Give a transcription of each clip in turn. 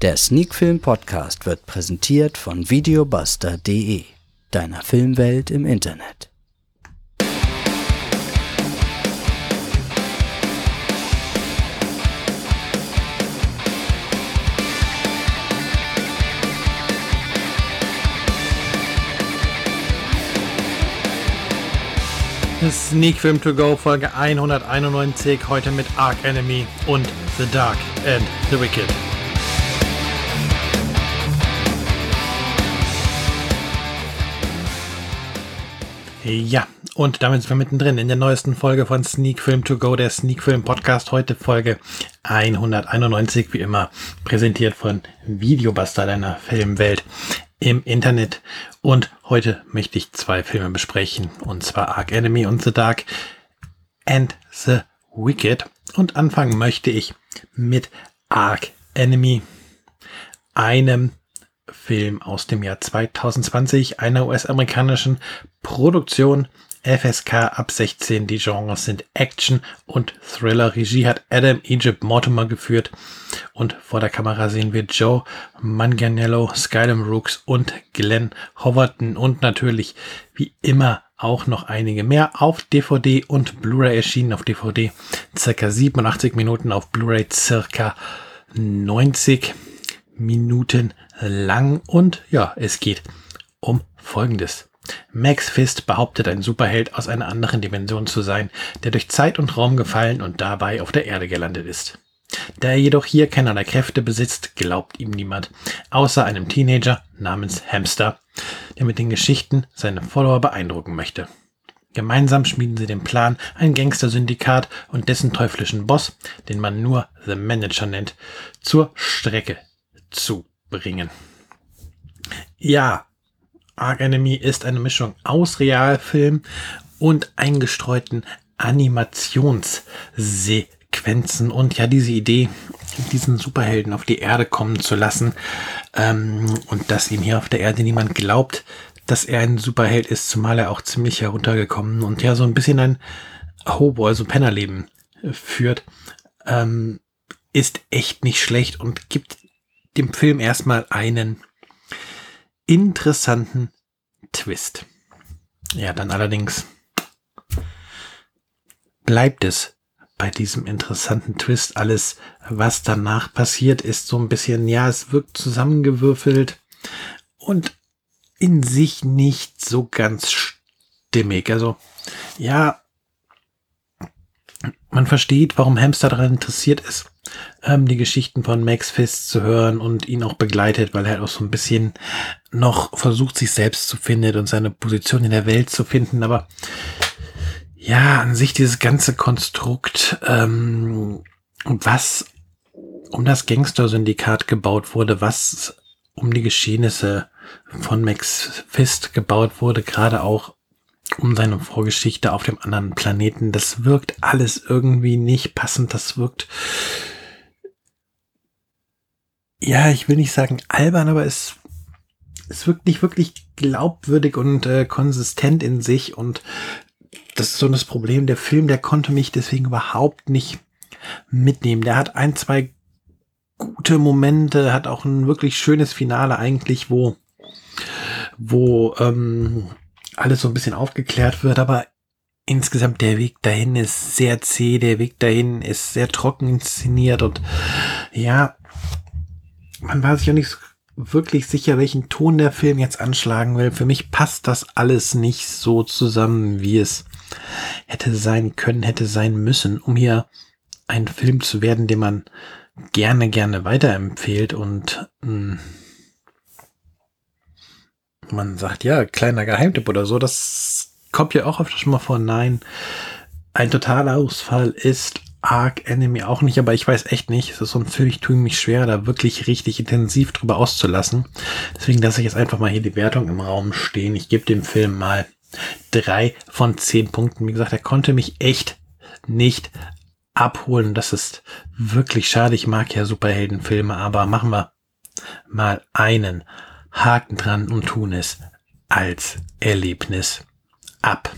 Der Sneakfilm Podcast wird präsentiert von videobuster.de, deiner Filmwelt im Internet. Sneak Film to Go Folge 191 heute mit Arc Enemy und The Dark and the Wicked. Ja, und damit sind wir mittendrin in der neuesten Folge von Sneak Film to Go, der Sneak Film Podcast. Heute Folge 191, wie immer, präsentiert von Videobuster deiner Filmwelt im Internet. Und heute möchte ich zwei Filme besprechen, und zwar Arc Enemy und The Dark and the Wicked. Und anfangen möchte ich mit Arc Enemy, einem Film aus dem Jahr 2020, einer US-amerikanischen Produktion FSK ab 16. Die Genres sind Action und Thriller. Regie hat Adam Egypt Mortimer geführt. Und vor der Kamera sehen wir Joe Manganiello, Skylum Rooks und Glenn Hoverton und natürlich wie immer auch noch einige mehr auf DVD und Blu-ray erschienen. Auf DVD circa 87 Minuten, auf Blu-ray circa 90 Minuten lang. Und ja, es geht um Folgendes. Max Fist behauptet, ein Superheld aus einer anderen Dimension zu sein, der durch Zeit und Raum gefallen und dabei auf der Erde gelandet ist. Da er jedoch hier keinerlei Kräfte besitzt, glaubt ihm niemand, außer einem Teenager namens Hamster, der mit den Geschichten seine Follower beeindrucken möchte. Gemeinsam schmieden sie den Plan, ein Gangster-Syndikat und dessen teuflischen Boss, den man nur The Manager nennt, zur Strecke zu bringen. Ja, Arc Enemy ist eine Mischung aus Realfilm und eingestreuten Animationssequenzen. Und ja, diese Idee, diesen Superhelden auf die Erde kommen zu lassen ähm, und dass ihm hier auf der Erde niemand glaubt, dass er ein Superheld ist, zumal er auch ziemlich heruntergekommen und ja so ein bisschen ein Hobo, also Pennerleben führt, ähm, ist echt nicht schlecht und gibt dem Film erstmal einen interessanten Twist. Ja, dann allerdings bleibt es bei diesem interessanten Twist. Alles, was danach passiert, ist so ein bisschen, ja, es wirkt zusammengewürfelt und in sich nicht so ganz stimmig. Also, ja, man versteht, warum Hamster daran interessiert ist, ähm, die Geschichten von Max Fist zu hören und ihn auch begleitet, weil er auch so ein bisschen noch versucht, sich selbst zu finden und seine Position in der Welt zu finden. Aber ja, an sich dieses ganze Konstrukt, ähm, was um das Gangster-Syndikat gebaut wurde, was um die Geschehnisse von Max Fist gebaut wurde, gerade auch um seine Vorgeschichte auf dem anderen Planeten. Das wirkt alles irgendwie nicht passend. Das wirkt ja, ich will nicht sagen albern, aber es, es wirkt nicht wirklich glaubwürdig und äh, konsistent in sich und das ist so das Problem. Der Film, der konnte mich deswegen überhaupt nicht mitnehmen. Der hat ein, zwei gute Momente, hat auch ein wirklich schönes Finale eigentlich, wo, wo ähm, alles so ein bisschen aufgeklärt wird, aber insgesamt der Weg dahin ist sehr zäh, der Weg dahin ist sehr trocken inszeniert und ja, man war sich ja nicht wirklich sicher, welchen Ton der Film jetzt anschlagen will. Für mich passt das alles nicht so zusammen, wie es hätte sein können, hätte sein müssen, um hier ein Film zu werden, den man gerne, gerne weiterempfehlt und mh, hm, man sagt, ja, kleiner Geheimtipp oder so, das kommt ja auch öfter schon mal vor. Nein, ein totaler Ausfall ist Arc Enemy auch nicht, aber ich weiß echt nicht. Es ist so ein Film, ich tue mich schwer, da wirklich richtig intensiv drüber auszulassen. Deswegen lasse ich jetzt einfach mal hier die Wertung im Raum stehen. Ich gebe dem Film mal drei von zehn Punkten. Wie gesagt, er konnte mich echt nicht abholen. Das ist wirklich schade. Ich mag ja Superheldenfilme, aber machen wir mal einen Haken dran und tun es als Erlebnis ab.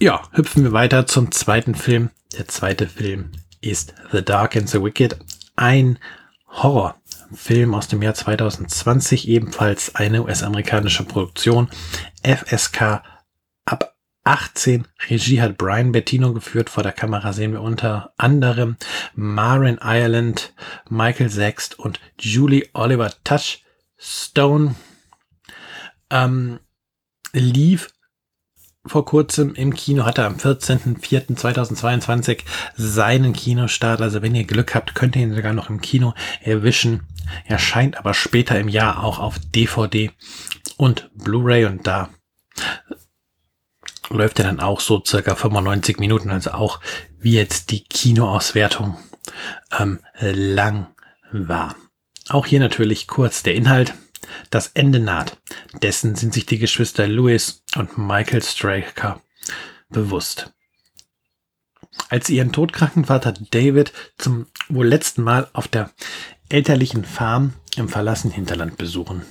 Ja, hüpfen wir weiter zum zweiten Film. Der zweite Film ist The Dark and the Wicked. ein Horrorfilm aus dem Jahr 2020, ebenfalls eine US-amerikanische Produktion. FSK ab 18. Regie hat Brian Bettino geführt. Vor der Kamera sehen wir unter anderem Maren Ireland, Michael Sext und Julie Oliver Touchstone. Ähm, lief vor kurzem im Kino, hatte am 14.04.2022 seinen Kinostart. Also wenn ihr Glück habt, könnt ihr ihn sogar noch im Kino erwischen. Erscheint aber später im Jahr auch auf DVD und Blu-ray und da läuft er dann auch so circa 95 Minuten, also auch wie jetzt die Kinoauswertung ähm, lang war. Auch hier natürlich kurz der Inhalt. Das Ende naht. Dessen sind sich die Geschwister Louis und Michael Straker bewusst. Als sie ihren todkranken Vater David zum wohl letzten Mal auf der elterlichen Farm im verlassenen Hinterland besuchen.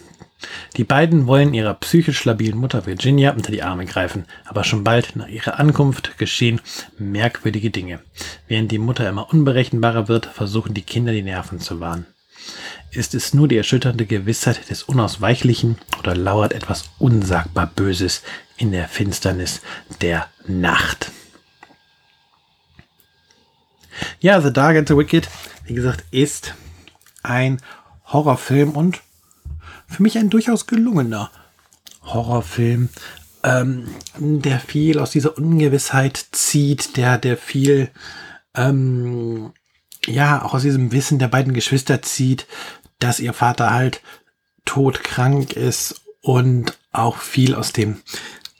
Die beiden wollen ihrer psychisch labilen Mutter Virginia unter die Arme greifen, aber schon bald nach ihrer Ankunft geschehen merkwürdige Dinge. Während die Mutter immer unberechenbarer wird, versuchen die Kinder die Nerven zu wahren. Ist es nur die erschütternde Gewissheit des Unausweichlichen oder lauert etwas unsagbar Böses in der Finsternis der Nacht? Ja, The Dark and the Wicked, wie gesagt, ist ein Horrorfilm und für mich ein durchaus gelungener Horrorfilm, ähm, der viel aus dieser Ungewissheit zieht, der, der viel, ähm, ja, auch aus diesem Wissen der beiden Geschwister zieht, dass ihr Vater halt todkrank ist und auch viel aus dem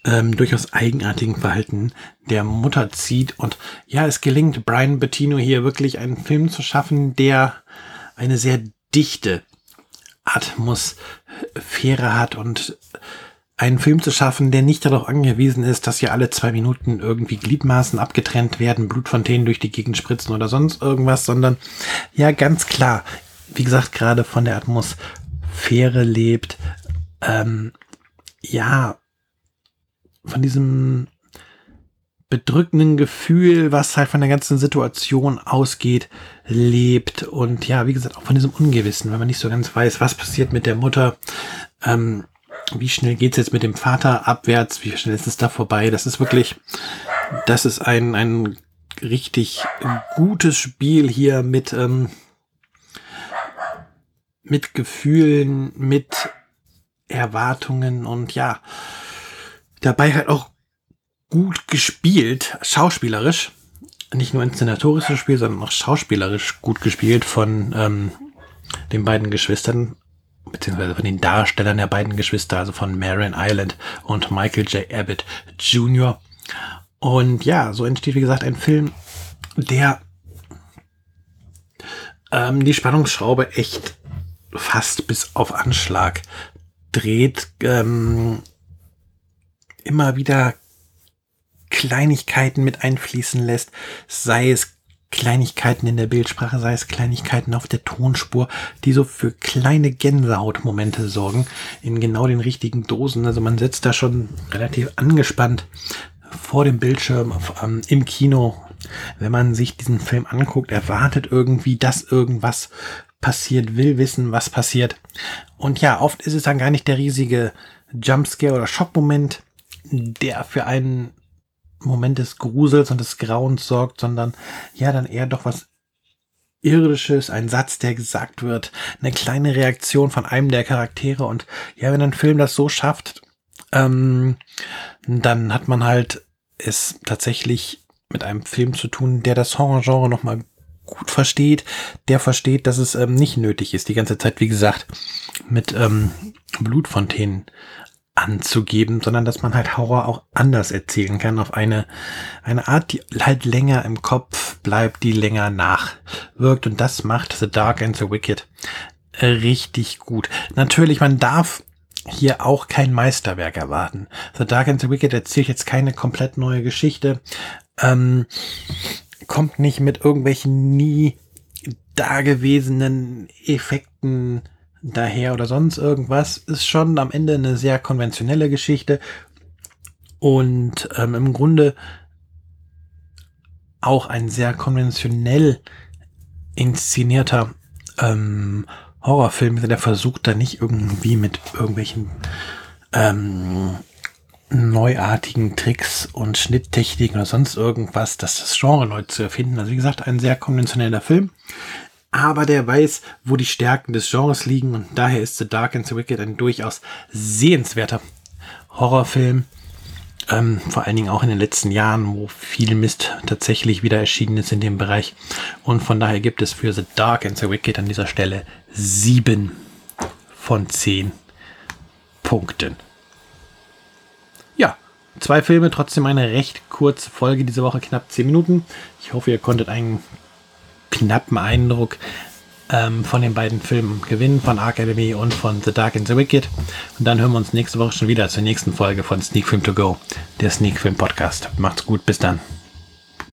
ähm, durchaus eigenartigen Verhalten der Mutter zieht. Und ja, es gelingt Brian Bettino hier wirklich einen Film zu schaffen, der eine sehr dichte Atmosphäre hat und einen Film zu schaffen, der nicht darauf angewiesen ist, dass hier alle zwei Minuten irgendwie Gliedmaßen abgetrennt werden, Blutfontänen durch die Gegend spritzen oder sonst irgendwas, sondern ja ganz klar, wie gesagt, gerade von der Atmosphäre lebt, ähm, ja, von diesem bedrückenden Gefühl, was halt von der ganzen Situation ausgeht, lebt und ja, wie gesagt, auch von diesem Ungewissen, wenn man nicht so ganz weiß, was passiert mit der Mutter, ähm, wie schnell geht's jetzt mit dem Vater abwärts, wie schnell ist es da vorbei, das ist wirklich, das ist ein, ein richtig gutes Spiel hier mit, ähm, mit Gefühlen, mit Erwartungen und ja, dabei halt auch gut gespielt, schauspielerisch. Nicht nur inszenatorisches Spiel, sondern auch schauspielerisch gut gespielt von ähm, den beiden Geschwistern, beziehungsweise von den Darstellern der beiden Geschwister, also von Marion Island und Michael J. Abbott Jr. Und ja, so entsteht, wie gesagt, ein Film, der ähm, die Spannungsschraube echt fast bis auf Anschlag dreht, ähm, immer wieder Kleinigkeiten mit einfließen lässt, sei es Kleinigkeiten in der Bildsprache, sei es Kleinigkeiten auf der Tonspur, die so für kleine Gänsehautmomente sorgen, in genau den richtigen Dosen. Also man sitzt da schon relativ angespannt vor dem Bildschirm auf, ähm, im Kino. Wenn man sich diesen Film anguckt, erwartet irgendwie, dass irgendwas passiert, will wissen, was passiert. Und ja, oft ist es dann gar nicht der riesige Jumpscare oder Schockmoment, der für einen Moment des Grusels und des Grauens sorgt, sondern ja, dann eher doch was Irdisches, ein Satz, der gesagt wird, eine kleine Reaktion von einem der Charaktere. Und ja, wenn ein Film das so schafft, ähm, dann hat man halt es tatsächlich mit einem Film zu tun, der das Horrorgenre nochmal gut versteht, der versteht, dass es ähm, nicht nötig ist, die ganze Zeit, wie gesagt, mit ähm, Blutfontänen anzugeben, sondern dass man halt Horror auch anders erzählen kann, auf eine, eine Art, die halt länger im Kopf bleibt, die länger nachwirkt. Und das macht The Dark and the Wicked richtig gut. Natürlich, man darf hier auch kein Meisterwerk erwarten. The Dark and the Wicked erzählt jetzt keine komplett neue Geschichte. Ähm, kommt nicht mit irgendwelchen nie dagewesenen Effekten daher oder sonst irgendwas. Ist schon am Ende eine sehr konventionelle Geschichte und ähm, im Grunde auch ein sehr konventionell inszenierter ähm, Horrorfilm, der versucht da nicht irgendwie mit irgendwelchen ähm, neuartigen Tricks und Schnitttechniken oder sonst irgendwas, das das Genre neu zu erfinden. Also wie gesagt, ein sehr konventioneller Film. Aber der weiß, wo die Stärken des Genres liegen und daher ist The Dark and the Wicked ein durchaus sehenswerter Horrorfilm. Ähm, vor allen Dingen auch in den letzten Jahren, wo viel Mist tatsächlich wieder erschienen ist in dem Bereich. Und von daher gibt es für The Dark and the Wicked an dieser Stelle sieben von zehn Punkten. Ja, zwei Filme, trotzdem eine recht kurze Folge diese Woche, knapp zehn Minuten. Ich hoffe, ihr konntet einen knappen Eindruck ähm, von den beiden Filmen gewinnen, von Academy und von The Dark and the Wicked. Und dann hören wir uns nächste Woche schon wieder zur nächsten Folge von Sneak Film To Go, der Sneak Film Podcast. Macht's gut, bis dann.